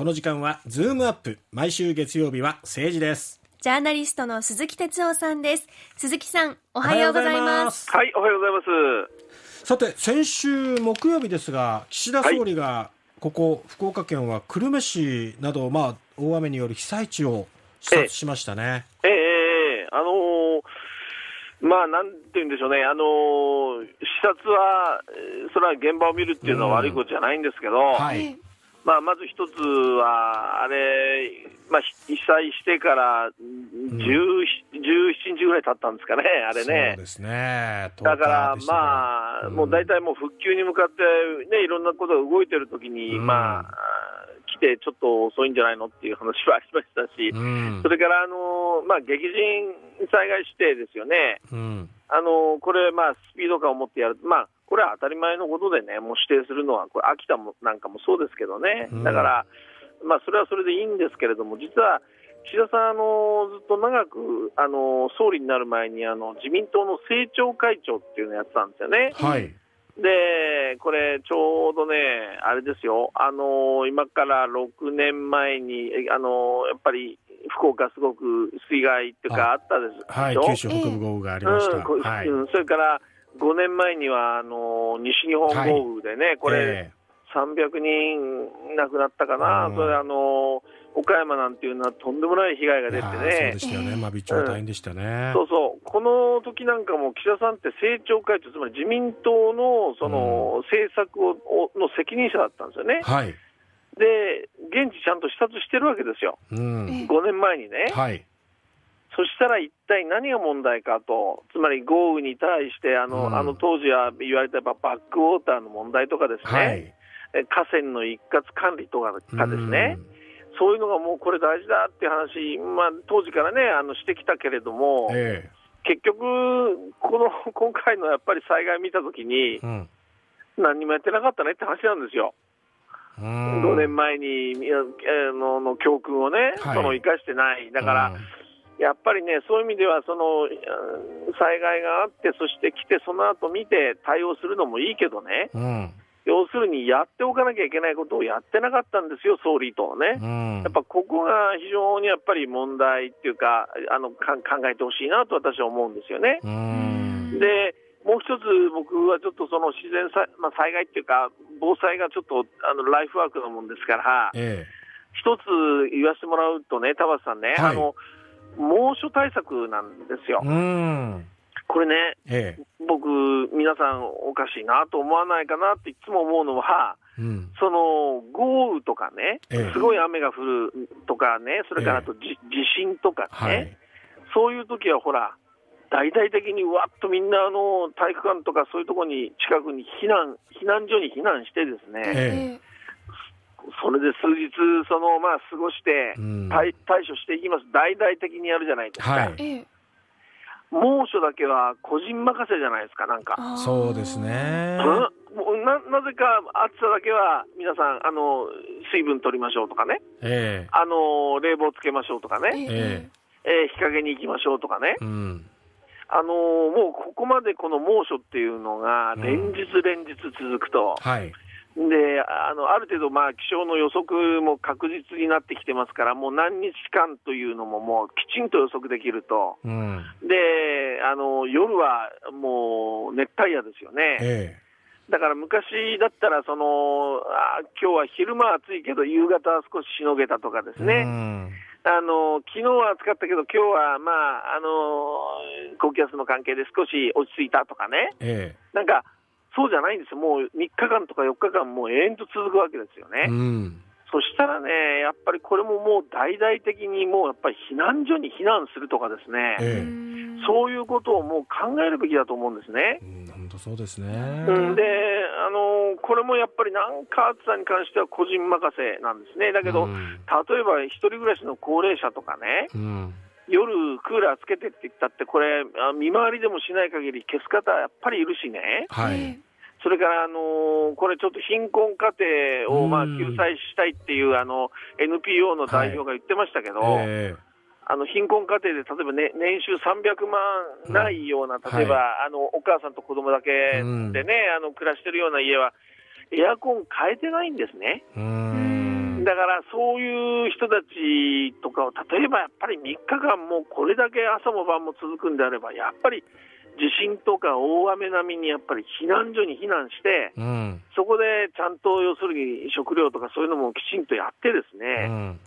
この時間はズームアップ毎週月曜日は政治です。ジャーナリストの鈴木哲夫さんです。鈴木さんおはようございます。はいおはようございます。さて先週木曜日ですが岸田総理がここ福岡県は久留米市などまあ大雨による被災地を視察しましたね。ええええあのーまあ、なんて言うんでしょうね、あのー視察は、えーそれは現場を見るっていうのは悪いことじゃないんですけど、はいまあ、まず一つは、あれ、まあ、ひ被災してから10 17日ぐらい経ったんですかね、あれね。そう。ですね。だから10日で、したまあ、うん。もう大体もう復旧に向かって、ね、いろんなことが動いてるときに、うん。まあ、来てちょっと遅いんじゃないのっていう話はありましたし、うん。それから、あのまあ、激甚災害指定ですよね、うん。あのこれ、まあ、スピード感を持ってやる、まあ、これは当たり前のことでね、もう指定するのは、これ、秋田もなんかもそうですけどね、うん。だから、まあ、それはそれでいいんですけれども、実は岸田さん、あのずっと長くあの総理になる前にあの、自民党の政調会長っていうのをやってたんですよね。はい。で、これ、ちょうどね、あれですよ、あの今から6年前に、えあのやっぱり福岡、すごく水害っていうか、あったです。はい。九州北部豪雨がありました、うん。こはい、うんそれから5年前にはあの西日本豪雨でね、これ、え300人亡くなったかな、うん。それあの岡山なんていうのはとんでもない被害が出てえいやーそうねで、したよね、まあ、微調大変でしたね、そうそう、この時なんかも岸田さんって政調会長、つまり自民党のその政策ををの責任者だったんですよね。はい、で、現地ちゃんと視察してるわけですよ、うん、5年前にね。はい、そしたら一体何が問題かと、つまり豪雨に対してあの、うん。あの当時は言われたバックウォーターの問題とかですね、はい、え河川の一括管理とかかですね、そういうのがもうこれ大事だっていう話、まあ、当時からね、あのしてきたけれどもうん、、え。結局、この 今回のやっぱり災害見たときにえ、うん、何にもやってなかったねって話なんですよ、うん。5年前にのの教訓をね、はい。その生かしてない、だから、うんやっぱりね、そういう意味ではその、うん災害があって、そして来て、その後見て対応するのもいいけどね、うん。要するにやっておかなきゃいけないことをやってなかったんですよ、総理とね。うん。やっぱここが非常にやっぱり問題っていうか、あのか考えてほしいなと私は思うんですよね。うん。で、もう一つ、僕はちょっとその自然災,、まあ、災害っていうか、防災がちょっとあのライフワークなもんですから、え一つ言わせてもらうとね、田畑さんね、はい。あの猛暑対策なんですよ。え、うん。これね、ええ。僕、皆さんおかしいなと思わないかなっていつも思うのは、うん。その豪雨とかねええ、すごい雨が降るとかね、それからあとじ地震とかね、はい。そういう時はほら、大々的にわっとみんなあの体育館とかそういうところに近くに避難、避難所に避難してですね、ええそれで数日、そのまあ過ごしてうん。対対処していきます、大々的にやるじゃないですか、はい。ええ。猛暑だけは個人任せじゃないですか、なんか。そうですね。ななぜか暑さだけは皆さんあの、水分取りましょうとかね、えあの冷房つけましょうとかね、ええ。ー日陰に行きましょうとかね、えうん。あのーもうここまでこの猛暑っていうのがうん連日連日続くと、はいであのある程度、まあ、気象の予測も確実になってきてますから、もう何日間というのももうきちんと予測できると、うん。であの夜はもう熱帯夜ですよね。えだから昔だったらそのあ、今日は昼間は暑いけど、夕方は少ししのげたとかですえね、うん。あの昨日は暑かったけど、今日はまああの高気圧の関係で少し落ち着いたとかね、え。なんかそうじゃないんですよ、もう3日間とか4日間、もう永遠と続くわけですよね。えうん。そしたらね、やっぱりこれももう大々的に、もうやっぱり避難所に避難するとかですね、ええ。うんそういうことをもう考えるべきだと思うんですね。うん本当そうですね。うん、で、あのこれもやっぱりなんか暑さに関しては個人任せなんですね。だけど、うん。例えば一人暮らしの高齢者とかね、うん夜クーラーつけてって言ったって、これ、あ見回りでもしない限り消す方はやっぱりいるしね。はい。それから、あのこれちょっと貧困家庭をまあうん救済したいっていうあの NPO の代表が言ってましたけど、えあの貧困家庭で例えば、ね、年収300万ないような、例えば、あのお母さんと子供だけでね、あの暮らしてるような家は、エアコン変えてないんですね。えうんんだからそういう人たちとかを、例えばやっぱり3日間もこれだけ朝も晩も続くんであれば、やっぱり地震とか大雨並みにやっぱり避難所に避難して、うん。そこでちゃんと要するに食料とかそういうのもきちんとやってですうね、ん。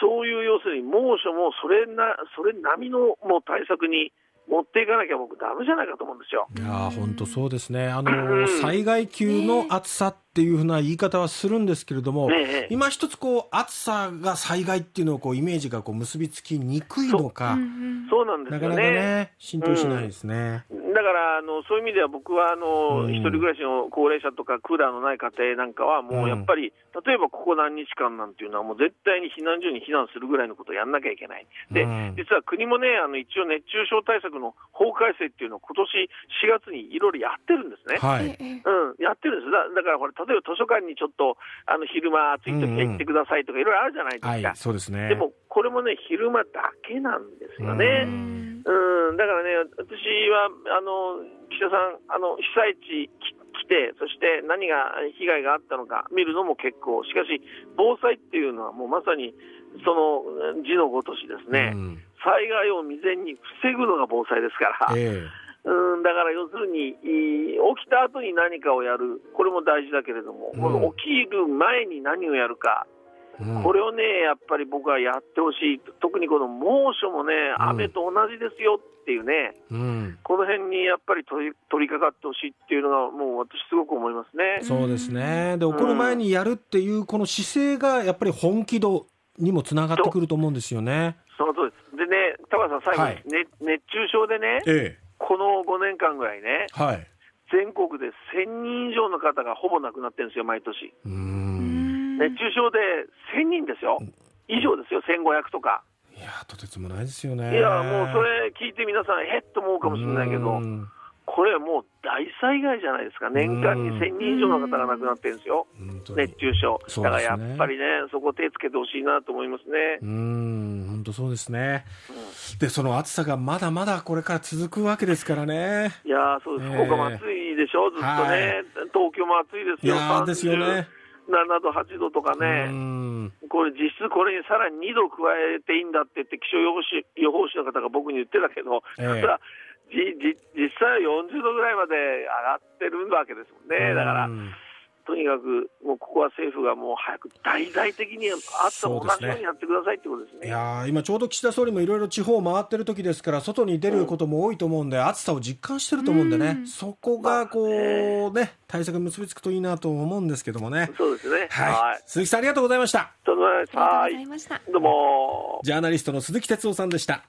そういう要するに猛暑もそれなそれ並みのもう対策に持っていかなきゃ僕、ダメじゃないかと思うんですよ。いやー本当そうですね、あうん。の災害級の暑さっていうふうな言い方はするんですけれども、ねえ今一つこう、暑さが災害っていうのをこうイメージがこう結びつきにくいのか、そう。なんですなかなかよね。ね、浸透しないですね。だからあのそういう意味では僕はあの、うん一人暮らしの高齢者とかクーラーのない家庭なんかはもうやっぱり、例えばここ何日間なんていうのはもう絶対に避難所に避難するぐらいのことをやんなきゃいけない。で、うん実は国もねあの一応熱中症対策の法改正っていうのを今年4月にいろいろやってるんですね。はい。うん、やってるんですだだからこれ、例えば図書館にちょっとあの昼間暑い時は行ってくださいとか、いろいろあるじゃないですか。はい、そうですね。でも、これもね、昼間だけなんですよね。うん、だからね、私は、あの、岸田さん、あの、被災地き来て、そして何が被害があったのか見るのも結構、しかし、防災っていうのはもうまさに、その字のごとしですね、うん。災害を未然に防ぐのが防災ですから、えうん、だから要するに、い起きた後に何かをやる、これも大事だけれども、うん。起きる前に何をやるか、えうんこれをね、やっぱり僕はやってほしい、特にこの猛暑もね、うん雨と同じですよっていうね、うんこの辺にやっぱり取り取り掛かってほしいっていうのが、もう私、すごく思いますね。そうですね。で、起こる前にやるっていう、この姿勢がやっぱり本気度にもつながってくると思うんですよね。その通りです。でね、高橋さん、最後に、はいね熱中症でね、えこの5年間ぐらいね、え。はい。全国で1000人以上の方がほぼ亡くなってるんですよ、毎年。うーん。熱中症で1000人ですよ、以上ですよ、1500とか。いやー、とてつもないですよね。いや、もうそれ聞いて皆さん、へっと思うかもしれないけどう、ん。これはもう大災害じゃないですか、年間に1000人以上の方が亡くなってるんですよ、熱中症。だからやっぱりね、そこ手つけてほしいなと思いますね。う。ーん、本当そうですね。で、その暑さがまだまだこれから続くわけですからね。いやーそうです、ええ。福岡も暑いでしょ、ずっとね、はい。東京も暑いですよ、いやーですよね7度、8度とかね、ん。これ、実質これにさらに2度加えていいんだって言って、気象予報士予報士の方が僕に言ってたけど、ええ。それはじじ実際は40度ぐらいまで上がってるわけですもんね、だからう、んとにかく、もうここは政府がもう早く大々的に暑さも同じようにやってくださいってことですね。いやー今ちょうど岸田総理もいろいろ地方を回ってる時ですから、外に出ることも多いと思うんで、暑さを実感してると思うんでね、そこがこうね、対策に結びつくといいなと思うんですけどもね。そうですね。はい。はい。鈴木さんありがとうございました。ありがとうはい。ございました。どうも。ジャーナリストの鈴木哲夫さんでした。